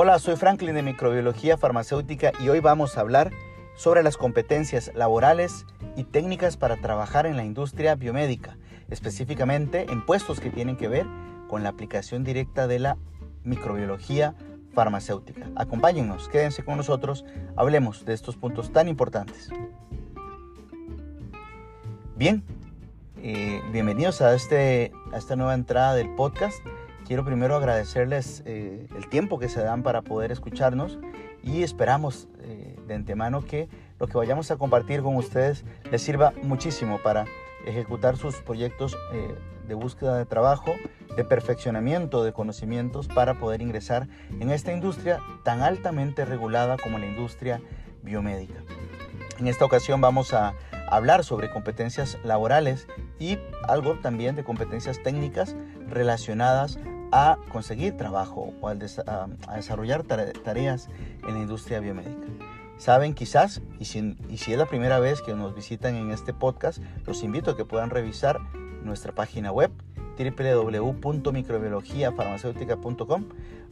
Hola, soy Franklin de Microbiología Farmacéutica y hoy vamos a hablar sobre las competencias laborales y técnicas para trabajar en la industria biomédica, específicamente en puestos que tienen que ver con la aplicación directa de la microbiología farmacéutica. Acompáñennos, quédense con nosotros, hablemos de estos puntos tan importantes. Bien, eh, bienvenidos este, a esta nueva entrada del podcast quiero primero agradecerles eh, el tiempo que se dan para poder escucharnos y esperamos eh, de antemano que lo que vayamos a compartir con ustedes les sirva muchísimo para ejecutar sus proyectos eh, de búsqueda de trabajo, de perfeccionamiento de conocimientos para poder ingresar en esta industria tan altamente regulada como la industria biomédica. En esta ocasión vamos a hablar sobre competencias laborales y algo también de competencias técnicas relacionadas a conseguir trabajo o a, desarrollar tareas en la industria biomédica. Saben quizás, y si, es la primera vez que nos visitan en este podcast, los invito a que puedan revisar nuestra página web www.microbiologiafarmacéutica.com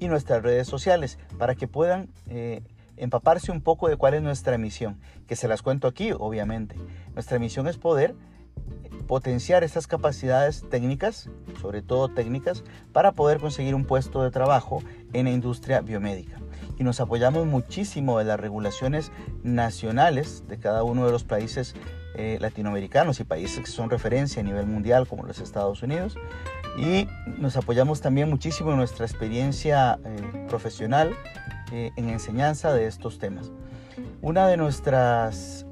y nuestras redes sociales para que puedan eh, empaparse un poco de cuál es nuestra misión, que se las cuento aquí, obviamente. Nuestra misión es poder potenciar estas capacidades técnicas, sobre todo técnicas, para poder conseguir un puesto de trabajo en la industria biomédica. Y nos apoyamos muchísimo de las regulaciones nacionales de cada uno de los países eh, latinoamericanos y países que son referencia a nivel mundial como los Estados Unidos. Y nos apoyamos también muchísimo en nuestra experiencia eh, profesional eh, en enseñanza de estos temas. Una de nuestras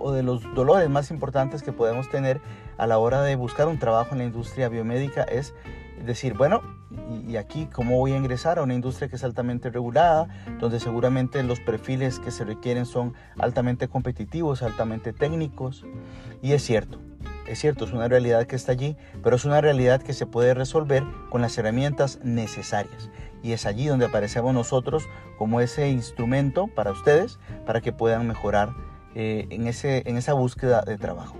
o de los dolores más importantes que podemos tener a la hora de buscar un trabajo en la industria biomédica es decir, bueno, y aquí cómo voy a ingresar a una industria que es altamente regulada, donde seguramente los perfiles que se requieren son altamente competitivos, altamente técnicos. Y es cierto, es cierto, es una realidad que está allí, pero es una realidad que se puede resolver con las herramientas necesarias. Y es allí donde aparecemos nosotros como ese instrumento para ustedes, para que puedan mejorar eh, en, ese, en esa búsqueda de trabajo.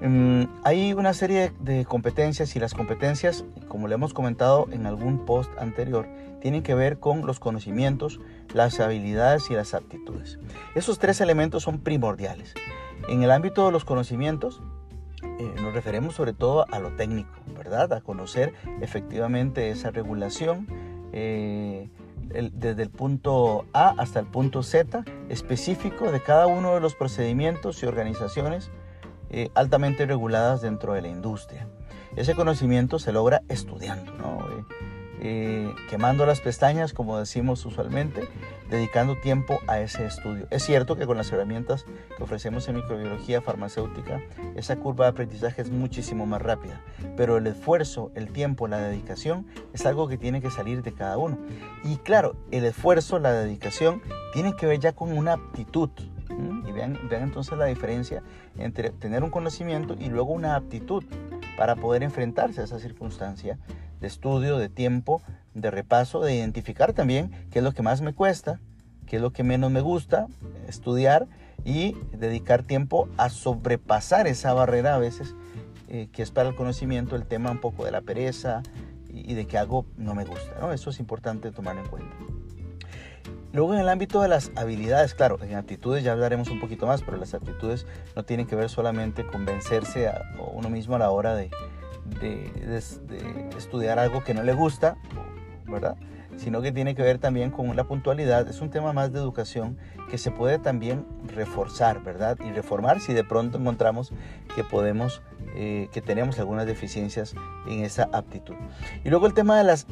Mm, hay una serie de competencias y las competencias, como le hemos comentado en algún post anterior, tienen que ver con los conocimientos, las habilidades y las aptitudes. Esos tres elementos son primordiales. En el ámbito de los conocimientos, eh, nos referimos sobre todo a lo técnico, ¿verdad? A conocer efectivamente esa regulación, eh, desde el punto A hasta el punto Z específico de cada uno de los procedimientos y organizaciones eh, altamente reguladas dentro de la industria. Ese conocimiento se logra estudiando, ¿no? Eh, eh, quemando las pestañas, como decimos usualmente, dedicando tiempo a ese estudio. Es cierto que con las herramientas que ofrecemos en microbiología farmacéutica, esa curva de aprendizaje es muchísimo más rápida, pero el esfuerzo, el tiempo, la dedicación es algo que tiene que salir de cada uno. Y claro, el esfuerzo, la dedicación, tiene que ver ya con una aptitud. Y vean, vean entonces la diferencia entre tener un conocimiento y luego una aptitud para poder enfrentarse a esa circunstancia de estudio, de tiempo, de repaso, de identificar también qué es lo que más me cuesta, qué es lo que menos me gusta, estudiar y dedicar tiempo a sobrepasar esa barrera a veces eh, que es para el conocimiento el tema un poco de la pereza y, de que algo no me gusta. ¿no? Eso es importante tomar en cuenta. Luego en el ámbito de las habilidades, claro, en aptitudes ya hablaremos un poquito más, pero las aptitudes no tienen que ver solamente con vencerse a uno mismo a la hora de, de, estudiar algo que no le gusta, ¿verdad? Sino que tiene que ver también con la puntualidad. Es un tema más de educación que se puede también reforzar, ¿verdad? Y reformar si de pronto encontramos que podemos, eh, que tenemos algunas deficiencias en esa aptitud. Y luego el tema de las,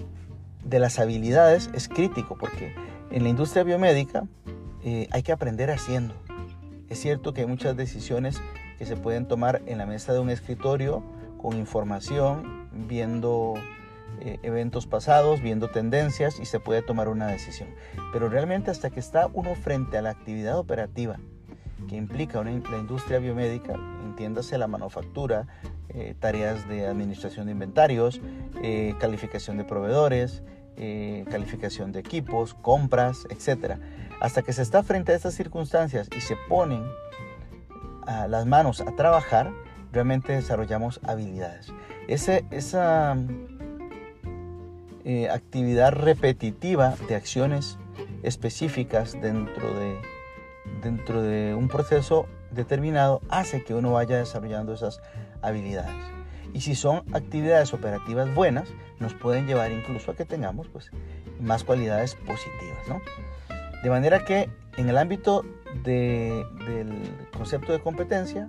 de las habilidades es crítico porque en la industria biomédica eh, hay que aprender haciendo. Es cierto que hay muchas decisiones que se pueden tomar en la mesa de un escritorio con información, viendo eh, eventos pasados, viendo tendencias y se puede tomar una decisión. Pero realmente hasta que está uno frente a la actividad operativa que implica la industria biomédica, entiéndase la manufactura, eh, tareas de administración de inventarios, eh, calificación de proveedores, calificación de equipos, compras, etc. Hasta que se está frente a estas circunstancias y se ponen a las manos a trabajar, realmente desarrollamos habilidades. Esa, eh, actividad repetitiva de acciones específicas dentro de, dentro de un proceso determinado hace que uno vaya desarrollando esas habilidades. Y si son actividades operativas buenas, nos pueden llevar incluso a que tengamos pues, más cualidades positivas. ¿no? De manera que en el ámbito del concepto de competencia,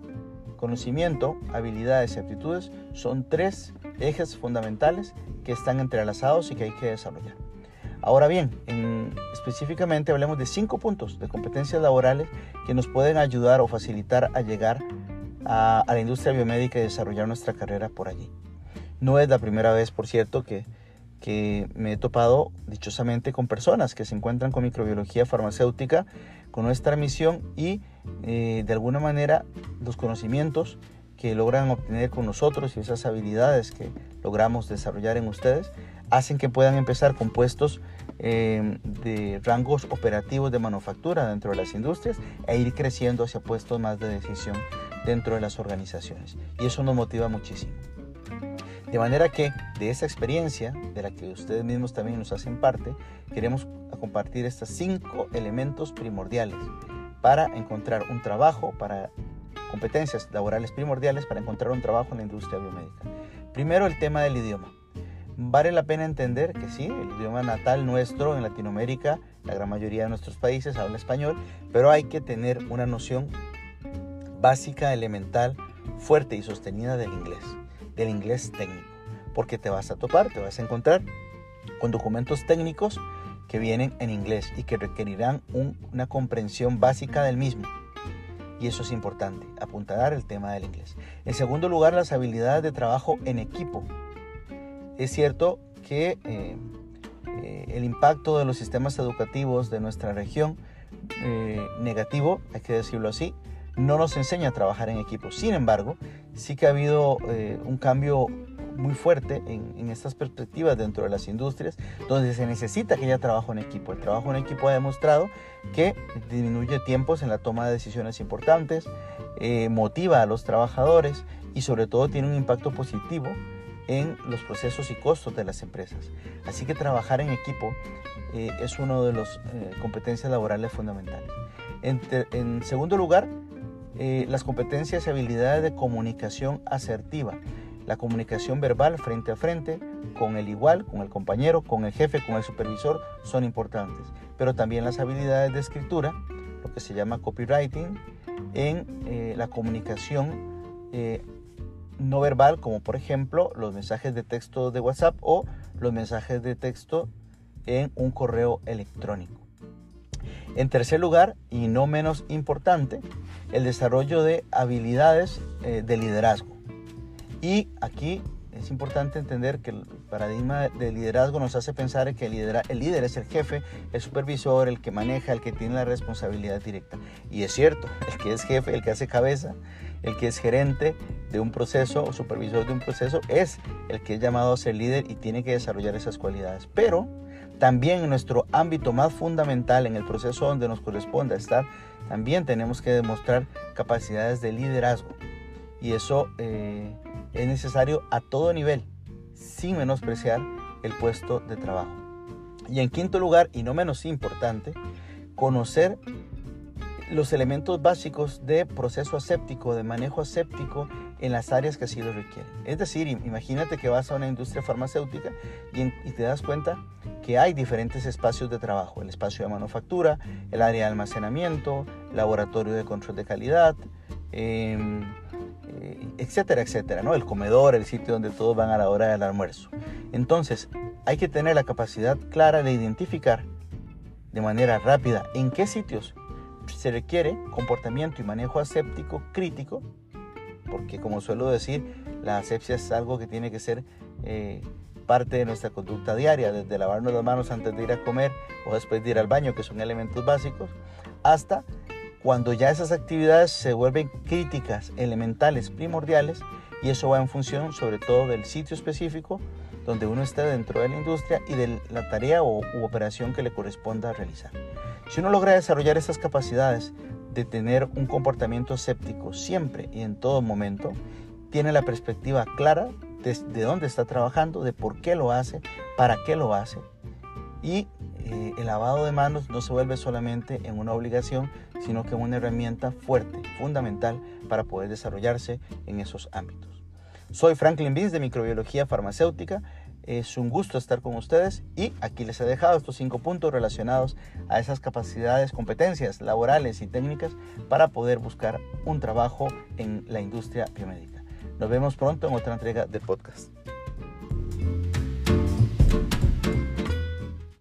conocimiento, habilidades y aptitudes son tres ejes fundamentales que están entrelazados y que hay que desarrollar. Ahora bien, específicamente hablemos de cinco puntos de competencias laborales que nos pueden ayudar o facilitar a llegar a, la industria biomédica y desarrollar nuestra carrera por allí. No es la primera vez, por cierto, que, que me he topado dichosamente con personas que se encuentran con microbiología farmacéutica, con nuestra misión y eh, de alguna manera los conocimientos que logran obtener con nosotros y esas habilidades que logramos desarrollar en ustedes hacen que puedan empezar con puestos em, de rangos operativos de manufactura dentro de las industrias e ir creciendo hacia puestos más de decisión dentro de las organizaciones. Y eso nos motiva muchísimo. De manera que de esa experiencia, de la que ustedes mismos también nos hacen parte, queremos compartir estos cinco elementos primordiales para encontrar un trabajo, para competencias laborales primordiales para encontrar un trabajo en la industria biomédica. Primero el tema del idioma. Vale la pena entender que sí, el idioma natal nuestro en Latinoamérica, la gran mayoría de nuestros países habla español, pero hay que tener una noción básica, elemental, fuerte y sostenida del inglés, del inglés técnico, porque te vas a topar, te vas a encontrar con documentos técnicos que vienen en inglés y que requerirán una comprensión básica del mismo. Y eso es importante, apuntar el tema del inglés. En segundo lugar, las habilidades de trabajo en equipo. Es cierto que eh, eh, el impacto de los sistemas educativos de nuestra región, eh, negativo, hay que decirlo así, no nos enseña a trabajar en equipo. Sin embargo, sí que ha habido eh, un cambio muy fuerte en, estas perspectivas dentro de las industrias, donde se necesita que haya trabajo en equipo. El trabajo en equipo ha demostrado que disminuye tiempos en la toma de decisiones importantes, eh, motiva a los trabajadores y sobre todo tiene un impacto positivo en los procesos y costos de las empresas. Así que trabajar en equipo eh, es una de las competencias laborales fundamentales. en segundo lugar, eh, las competencias y habilidades de comunicación asertiva. La comunicación verbal frente a frente, con el igual, con el compañero, con el jefe, con el supervisor, son importantes. Pero también las habilidades de escritura, lo que se llama copywriting, en eh, la comunicación eh, no verbal, como por ejemplo los mensajes de texto de WhatsApp o los mensajes de texto en un correo electrónico. En tercer lugar, y no menos importante, el desarrollo de habilidades eh, de liderazgo. Y aquí es importante entender que el paradigma de liderazgo nos hace pensar que el, el líder es el jefe, el supervisor, el que maneja, el que tiene la responsabilidad directa. Y es cierto, el que es jefe, el que hace cabeza, el que es gerente de un proceso o supervisor de un proceso, es el que es llamado a ser líder y tiene que desarrollar esas cualidades. Pero también en nuestro ámbito más fundamental, en el proceso donde nos corresponde estar, también tenemos que demostrar capacidades de liderazgo. Y eso eh, es necesario a todo nivel, sin menospreciar el puesto de trabajo. Y en quinto lugar, y no menos importante, conocer los elementos básicos de proceso aséptico, de manejo aséptico en las áreas que así lo requieren. Es decir, imagínate que vas a una industria farmacéutica y, te das cuenta que hay diferentes espacios de trabajo, el espacio de manufactura, el área de almacenamiento, laboratorio de control de calidad, em, eh, etcétera, etcétera, ¿no? El comedor, el sitio donde todos van a la hora del almuerzo. Entonces, hay que tener la capacidad clara de identificar de manera rápida en qué sitios se requiere comportamiento y manejo aséptico crítico porque como suelo decir, la asepsia es algo que tiene que ser eh, parte de nuestra conducta diaria, desde lavarnos las manos antes de ir a comer o después de ir al baño, que son elementos básicos, hasta cuando ya esas actividades se vuelven críticas, elementales, primordiales, y eso va en función sobre todo del sitio específico donde uno está dentro de la industria y de la tarea o, u operación que le corresponda realizar. Si uno logra desarrollar esas capacidades de tener un comportamiento escéptico siempre y en todo momento, tiene la perspectiva clara de, dónde está trabajando, de por qué lo hace, para qué lo hace. Y eh, el lavado de manos no se vuelve solamente en una obligación, sino que una herramienta fuerte, fundamental para poder desarrollarse en esos ámbitos. Soy Franklin Beans de Microbiología Farmacéutica. Es un gusto estar con ustedes y aquí les he dejado estos cinco puntos relacionados a esas capacidades, competencias laborales y técnicas para poder buscar un trabajo en la industria biomédica. Nos vemos pronto en otra entrega del podcast.